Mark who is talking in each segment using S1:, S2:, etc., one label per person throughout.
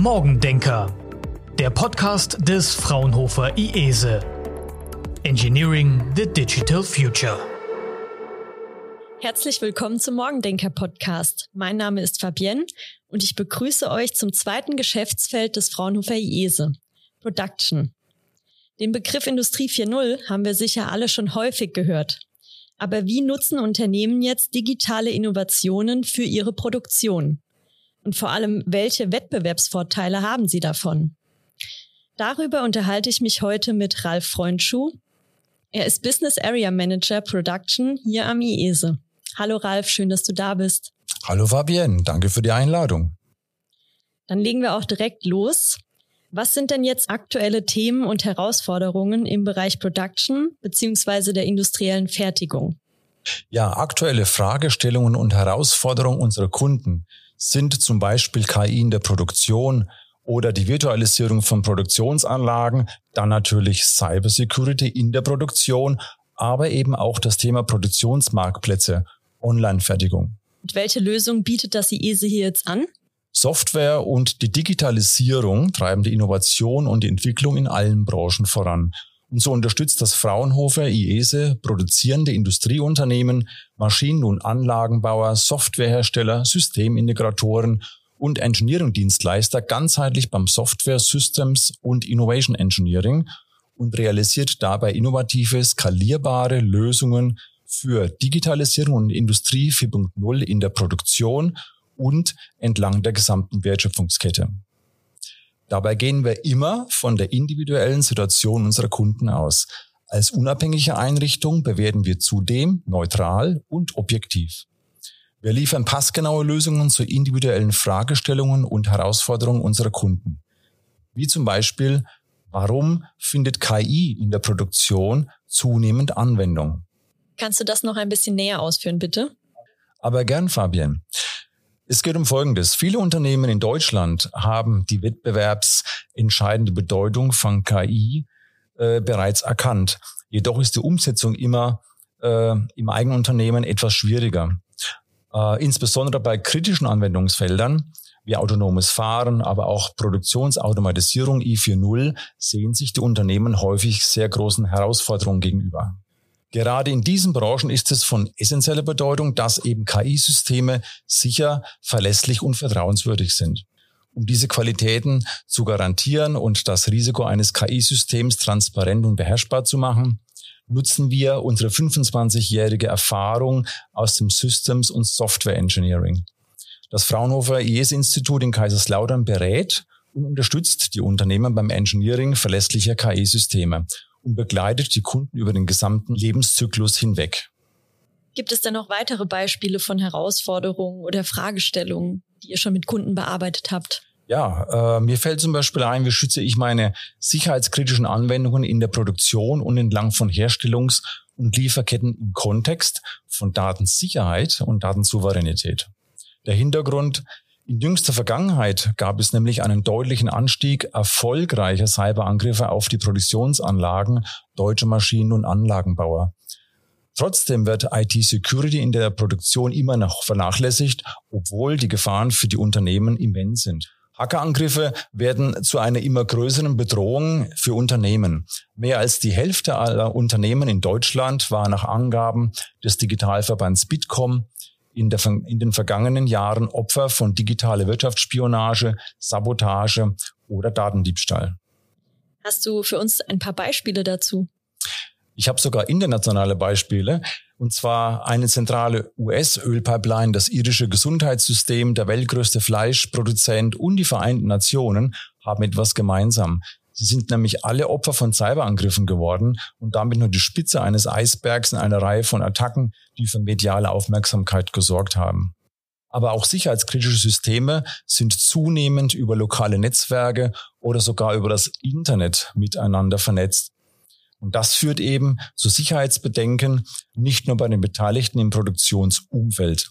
S1: Morgendenker, der Podcast des Fraunhofer IESE. Engineering the Digital Future.
S2: Herzlich willkommen zum Morgendenker Podcast. Mein Name ist Fabienne und ich begrüße euch zum zweiten Geschäftsfeld des Fraunhofer IESE, Production. Den Begriff Industrie 4.0 haben wir sicher alle schon häufig gehört. Aber wie nutzen Unternehmen jetzt digitale Innovationen für ihre Produktion? Und vor allem, welche Wettbewerbsvorteile haben sie davon? Darüber unterhalte ich mich heute mit Ralf Freundschuh. Er ist Business Area Manager Production hier am IESE. Hallo Ralf, schön, dass du da bist.
S3: Hallo Fabienne, danke für die Einladung.
S2: Dann legen wir auch direkt los. Was sind denn jetzt aktuelle Themen und Herausforderungen im Bereich Production beziehungsweise der industriellen Fertigung?
S3: Ja, aktuelle Fragestellungen und Herausforderungen unserer Kunden sind zum Beispiel KI in der Produktion oder die Virtualisierung von Produktionsanlagen, dann natürlich Cybersecurity in der Produktion, aber eben auch das Thema Produktionsmarktplätze, Online-Fertigung.
S2: Und welche Lösung bietet das IESE hier jetzt an?
S3: Software und die Digitalisierung treiben die Innovation und die Entwicklung in allen Branchen voran. Und so unterstützt das Fraunhofer IESE produzierende Industrieunternehmen, Maschinen- und Anlagenbauer, Softwarehersteller, Systemintegratoren und Engineering-Dienstleister ganzheitlich beim Software Systems und Innovation Engineering und realisiert dabei innovative, skalierbare Lösungen für Digitalisierung und Industrie 4.0 in der Produktion und entlang der gesamten Wertschöpfungskette. Dabei gehen wir immer von der individuellen Situation unserer Kunden aus. Als unabhängige Einrichtung bewerten wir zudem neutral und objektiv. Wir liefern passgenaue Lösungen zu individuellen Fragestellungen und Herausforderungen unserer Kunden. Wie zum Beispiel, warum findet KI in der Produktion zunehmend Anwendung?
S2: Kannst du das noch ein bisschen näher ausführen, bitte?
S3: Aber gern, Fabian. Es geht um Folgendes. Viele Unternehmen in Deutschland haben die wettbewerbsentscheidende Bedeutung von KI äh, bereits erkannt. Jedoch ist die Umsetzung immer äh, im eigenen Unternehmen etwas schwieriger. Äh, insbesondere bei kritischen Anwendungsfeldern wie autonomes Fahren, aber auch Produktionsautomatisierung I4.0 sehen sich die Unternehmen häufig sehr großen Herausforderungen gegenüber. Gerade in diesen Branchen ist es von essentieller Bedeutung, dass eben KI-Systeme sicher, verlässlich und vertrauenswürdig sind. Um diese Qualitäten zu garantieren und das Risiko eines KI-Systems transparent und beherrschbar zu machen, nutzen wir unsere 25-jährige Erfahrung aus dem Systems- und Software Engineering. Das Fraunhofer IES-Institut in Kaiserslautern berät und unterstützt die Unternehmen beim Engineering verlässlicher KI-Systeme und begleitet die Kunden über den gesamten Lebenszyklus hinweg.
S2: Gibt es denn noch weitere Beispiele von Herausforderungen oder Fragestellungen, die ihr schon mit Kunden bearbeitet habt?
S3: Ja, äh, mir fällt zum Beispiel ein, wie schütze ich meine sicherheitskritischen Anwendungen in der Produktion und entlang von Herstellungs- und Lieferketten im Kontext von Datensicherheit und Datensouveränität. Der Hintergrund in jüngster Vergangenheit gab es nämlich einen deutlichen Anstieg erfolgreicher Cyberangriffe auf die Produktionsanlagen deutscher Maschinen- und Anlagenbauer. Trotzdem wird IT-Security in der Produktion immer noch vernachlässigt, obwohl die Gefahren für die Unternehmen immens sind. Hackerangriffe werden zu einer immer größeren Bedrohung für Unternehmen. Mehr als die Hälfte aller Unternehmen in Deutschland war nach Angaben des Digitalverbands Bitkom in, der, in den vergangenen Jahren Opfer von digitaler Wirtschaftsspionage, Sabotage oder Datendiebstahl.
S2: Hast du für uns ein paar Beispiele dazu?
S3: Ich habe sogar internationale Beispiele. Und zwar eine zentrale US-Ölpipeline, das irische Gesundheitssystem, der weltgrößte Fleischproduzent und die Vereinten Nationen haben etwas gemeinsam. Sie sind nämlich alle Opfer von Cyberangriffen geworden und damit nur die Spitze eines Eisbergs in einer Reihe von Attacken, die für mediale Aufmerksamkeit gesorgt haben. Aber auch sicherheitskritische Systeme sind zunehmend über lokale Netzwerke oder sogar über das Internet miteinander vernetzt. Und das führt eben zu Sicherheitsbedenken, nicht nur bei den Beteiligten im Produktionsumfeld.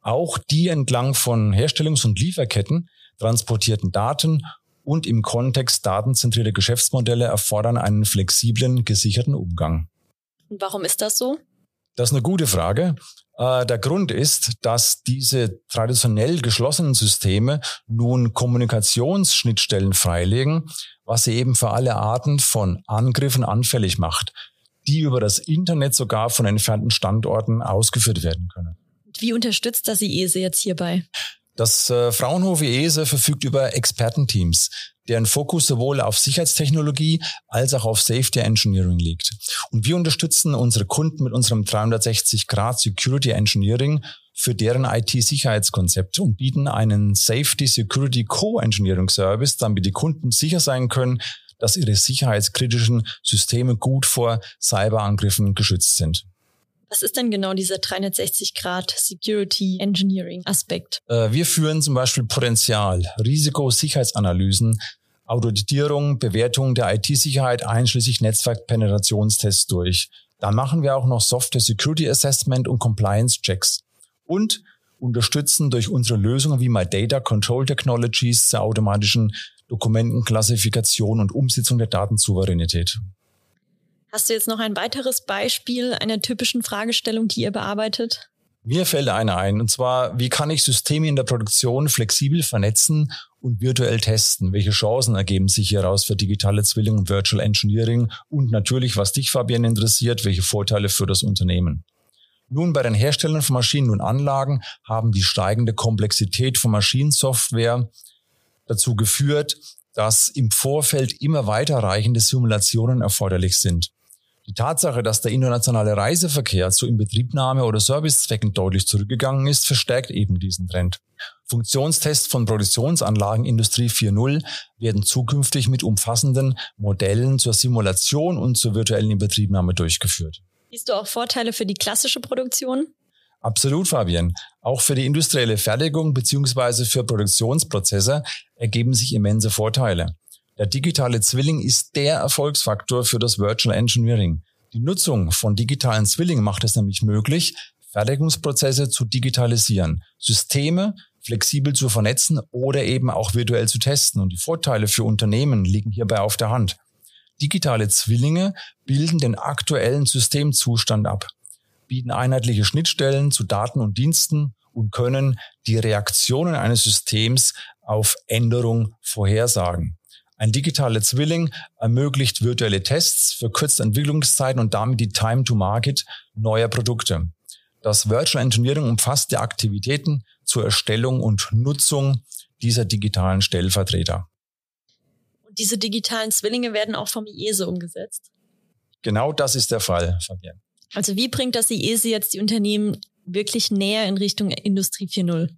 S3: Auch die entlang von Herstellungs- und Lieferketten transportierten Daten und im Kontext datenzentrierte Geschäftsmodelle erfordern einen flexiblen, gesicherten Umgang.
S2: Und warum ist das so?
S3: Das ist eine gute Frage. Äh, der Grund ist, dass diese traditionell geschlossenen Systeme nun Kommunikationsschnittstellen freilegen, was sie eben für alle Arten von Angriffen anfällig macht, die über das Internet sogar von entfernten Standorten ausgeführt werden können.
S2: Wie unterstützt das IESE jetzt hierbei?
S3: Das äh, Fraunhofer IESE verfügt über Expertenteams, deren Fokus sowohl auf Sicherheitstechnologie als auch auf Safety Engineering liegt. Und wir unterstützen unsere Kunden mit unserem 360 Grad Security Engineering für deren IT-Sicherheitskonzept und bieten einen Safety Security Co-Engineering Service, damit die Kunden sicher sein können, dass ihre sicherheitskritischen Systeme gut vor Cyberangriffen geschützt sind.
S2: Was ist denn genau dieser 360 Grad Security Engineering Aspekt?
S3: Äh, wir führen zum Beispiel Potenzial, Risiko, Sicherheitsanalysen, Auditierung, Bewertung der IT-Sicherheit einschließlich Netzwerkpenetrationstests durch. Dann machen wir auch noch Software Security Assessment und Compliance Checks. Und unterstützen durch unsere Lösungen wie My Data Control Technologies zur automatischen Dokumentenklassifikation und Umsetzung der Datensouveränität.
S2: Hast du jetzt noch ein weiteres Beispiel einer typischen Fragestellung, die ihr bearbeitet?
S3: Mir fällt eine ein, und zwar, wie kann ich Systeme in der Produktion flexibel vernetzen und virtuell testen? Welche Chancen ergeben sich hieraus für digitale Zwilling und Virtual Engineering? Und natürlich, was dich, Fabian, interessiert, welche Vorteile für das Unternehmen? Nun, bei den Herstellern von Maschinen und Anlagen haben die steigende Komplexität von Maschinensoftware dazu geführt, dass im Vorfeld immer weiterreichende Simulationen erforderlich sind. Die Tatsache, dass der internationale Reiseverkehr zu Inbetriebnahme oder Servicezwecken deutlich zurückgegangen ist, verstärkt eben diesen Trend. Funktionstests von Produktionsanlagen Industrie 4.0 werden zukünftig mit umfassenden Modellen zur Simulation und zur virtuellen Inbetriebnahme durchgeführt.
S2: Siehst du auch Vorteile für die klassische Produktion?
S3: Absolut, Fabian. Auch für die industrielle Fertigung beziehungsweise für Produktionsprozesse ergeben sich immense Vorteile. Der digitale Zwilling ist der Erfolgsfaktor für das Virtual Engineering. Die Nutzung von digitalen Zwillingen macht es nämlich möglich, Fertigungsprozesse zu digitalisieren, Systeme flexibel zu vernetzen oder eben auch virtuell zu testen. Und die Vorteile für Unternehmen liegen hierbei auf der Hand. Digitale Zwillinge bilden den aktuellen Systemzustand ab, bieten einheitliche Schnittstellen zu Daten und Diensten und können die Reaktionen eines Systems auf Änderung vorhersagen. Ein digitaler Zwilling ermöglicht virtuelle Tests, verkürzt Entwicklungszeiten und damit die Time to Market neuer Produkte. Das Virtual Engineering umfasst die Aktivitäten zur Erstellung und Nutzung dieser digitalen Stellvertreter.
S2: Und diese digitalen Zwillinge werden auch vom IESE umgesetzt?
S3: Genau das ist der Fall, Fabian.
S2: Also wie bringt das IESE jetzt die Unternehmen wirklich näher in Richtung Industrie 4.0?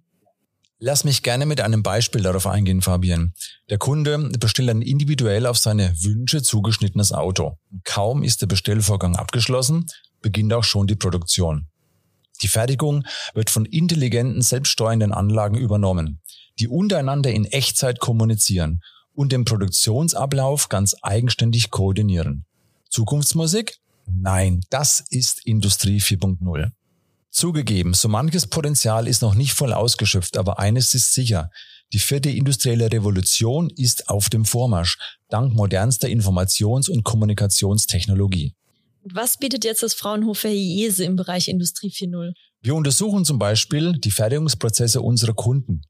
S3: Lass mich gerne mit einem Beispiel darauf eingehen, Fabian. Der Kunde bestellt ein individuell auf seine Wünsche zugeschnittenes Auto. Kaum ist der Bestellvorgang abgeschlossen, beginnt auch schon die Produktion. Die Fertigung wird von intelligenten, selbststeuernden Anlagen übernommen, die untereinander in Echtzeit kommunizieren und den Produktionsablauf ganz eigenständig koordinieren. Zukunftsmusik? Nein, das ist Industrie 4.0. Zugegeben, so manches Potenzial ist noch nicht voll ausgeschöpft, aber eines ist sicher. Die vierte industrielle Revolution ist auf dem Vormarsch, dank modernster Informations- und Kommunikationstechnologie.
S2: Was bietet jetzt das Fraunhofer IESE im Bereich Industrie 4.0?
S3: Wir untersuchen zum Beispiel die Fertigungsprozesse unserer Kunden,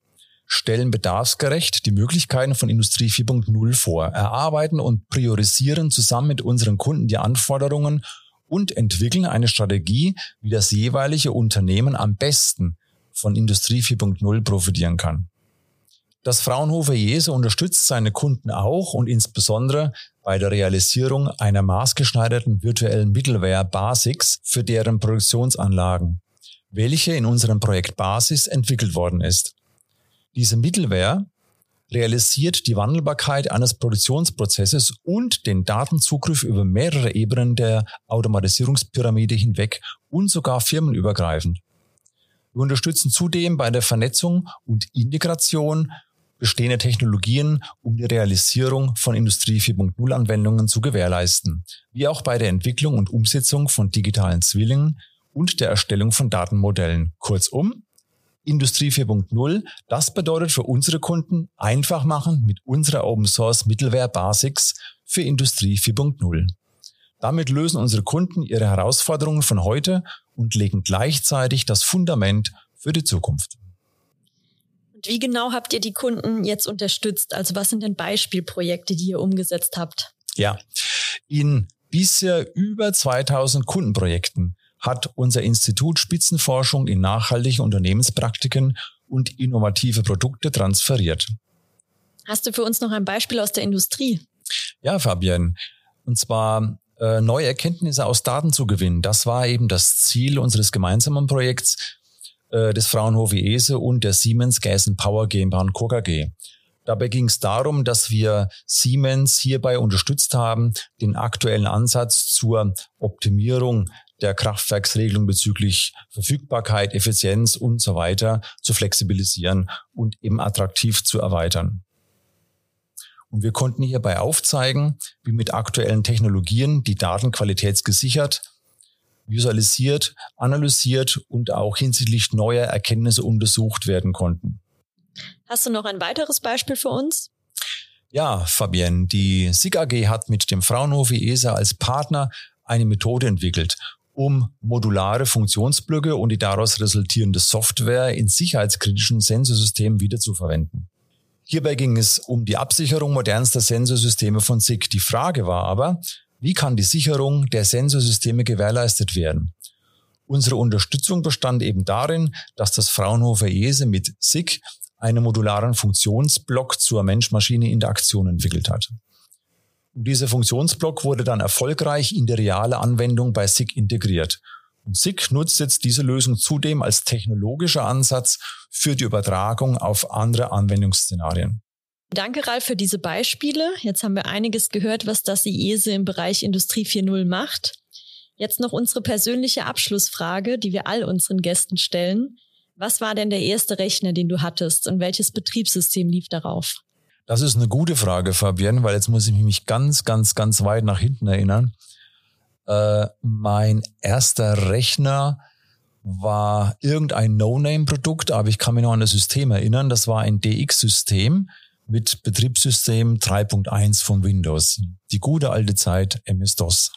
S3: stellen bedarfsgerecht die Möglichkeiten von Industrie 4.0 vor, erarbeiten und priorisieren zusammen mit unseren Kunden die Anforderungen und entwickeln eine Strategie, wie das jeweilige Unternehmen am besten von Industrie 4.0 profitieren kann. Das Fraunhofer Jese unterstützt seine Kunden auch und insbesondere bei der Realisierung einer maßgeschneiderten virtuellen Mittelware Basics für deren Produktionsanlagen, welche in unserem Projekt Basis entwickelt worden ist. Diese Mittelware realisiert die Wandelbarkeit eines Produktionsprozesses und den Datenzugriff über mehrere Ebenen der Automatisierungspyramide hinweg und sogar firmenübergreifend. Wir unterstützen zudem bei der Vernetzung und Integration bestehender Technologien, um die Realisierung von Industrie 4.0 Anwendungen zu gewährleisten, wie auch bei der Entwicklung und Umsetzung von digitalen Zwillingen und der Erstellung von Datenmodellen. Kurzum, Industrie 4.0. Das bedeutet für unsere Kunden einfach machen mit unserer Open Source Mittelware Basics für Industrie 4.0. Damit lösen unsere Kunden ihre Herausforderungen von heute und legen gleichzeitig das Fundament für die Zukunft.
S2: Und wie genau habt ihr die Kunden jetzt unterstützt? Also was sind denn Beispielprojekte, die ihr umgesetzt habt?
S3: Ja, in bisher über 2000 Kundenprojekten hat unser Institut Spitzenforschung in nachhaltige Unternehmenspraktiken und innovative Produkte transferiert.
S2: Hast du für uns noch ein Beispiel aus der Industrie?
S3: Ja, Fabian. Und zwar äh, neue Erkenntnisse aus Daten zu gewinnen. Das war eben das Ziel unseres gemeinsamen Projekts äh, des Fraunhofer ESE und der Siemens Gas Power GmbH und Co. KG. Dabei ging es darum, dass wir Siemens hierbei unterstützt haben, den aktuellen Ansatz zur Optimierung der Kraftwerksregelung bezüglich Verfügbarkeit, Effizienz und so weiter zu flexibilisieren und eben attraktiv zu erweitern. Und wir konnten hierbei aufzeigen, wie mit aktuellen Technologien die Daten qualitätsgesichert, visualisiert, analysiert und auch hinsichtlich neuer Erkenntnisse untersucht werden konnten.
S2: Hast du noch ein weiteres Beispiel für uns?
S3: Ja, Fabienne, die SIG AG hat mit dem Fraunhofer ESA als Partner eine Methode entwickelt, um modulare Funktionsblöcke und die daraus resultierende Software in sicherheitskritischen Sensorsystemen wiederzuverwenden. Hierbei ging es um die Absicherung modernster Sensorsysteme von SIG. Die Frage war aber, wie kann die Sicherung der Sensorsysteme gewährleistet werden? Unsere Unterstützung bestand eben darin, dass das Fraunhofer ESE mit SIG einen modularen Funktionsblock zur Mensch-Maschine-Interaktion entwickelt hat. Und dieser Funktionsblock wurde dann erfolgreich in die reale Anwendung bei SIG integriert. Und SIG nutzt jetzt diese Lösung zudem als technologischer Ansatz für die Übertragung auf andere Anwendungsszenarien.
S2: Danke, Ralf, für diese Beispiele. Jetzt haben wir einiges gehört, was das IESE im Bereich Industrie 4.0 macht. Jetzt noch unsere persönliche Abschlussfrage, die wir all unseren Gästen stellen. Was war denn der erste Rechner, den du hattest und welches Betriebssystem lief darauf?
S3: Das ist eine gute Frage, Fabienne, weil jetzt muss ich mich ganz, ganz, ganz weit nach hinten erinnern. Äh, mein erster Rechner war irgendein No-Name-Produkt, aber ich kann mich noch an das System erinnern. Das war ein DX-System mit Betriebssystem 3.1 von Windows. Die gute alte Zeit MS-DOS.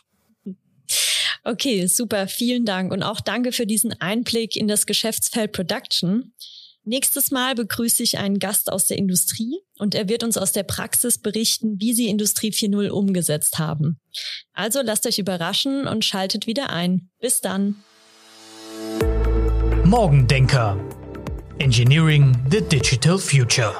S2: Okay, super, vielen Dank und auch danke für diesen Einblick in das Geschäftsfeld Production. Nächstes Mal begrüße ich einen Gast aus der Industrie und er wird uns aus der Praxis berichten, wie sie Industrie 4.0 umgesetzt haben. Also lasst euch überraschen und schaltet wieder ein. Bis dann.
S1: Morgendenker. Engineering the Digital Future.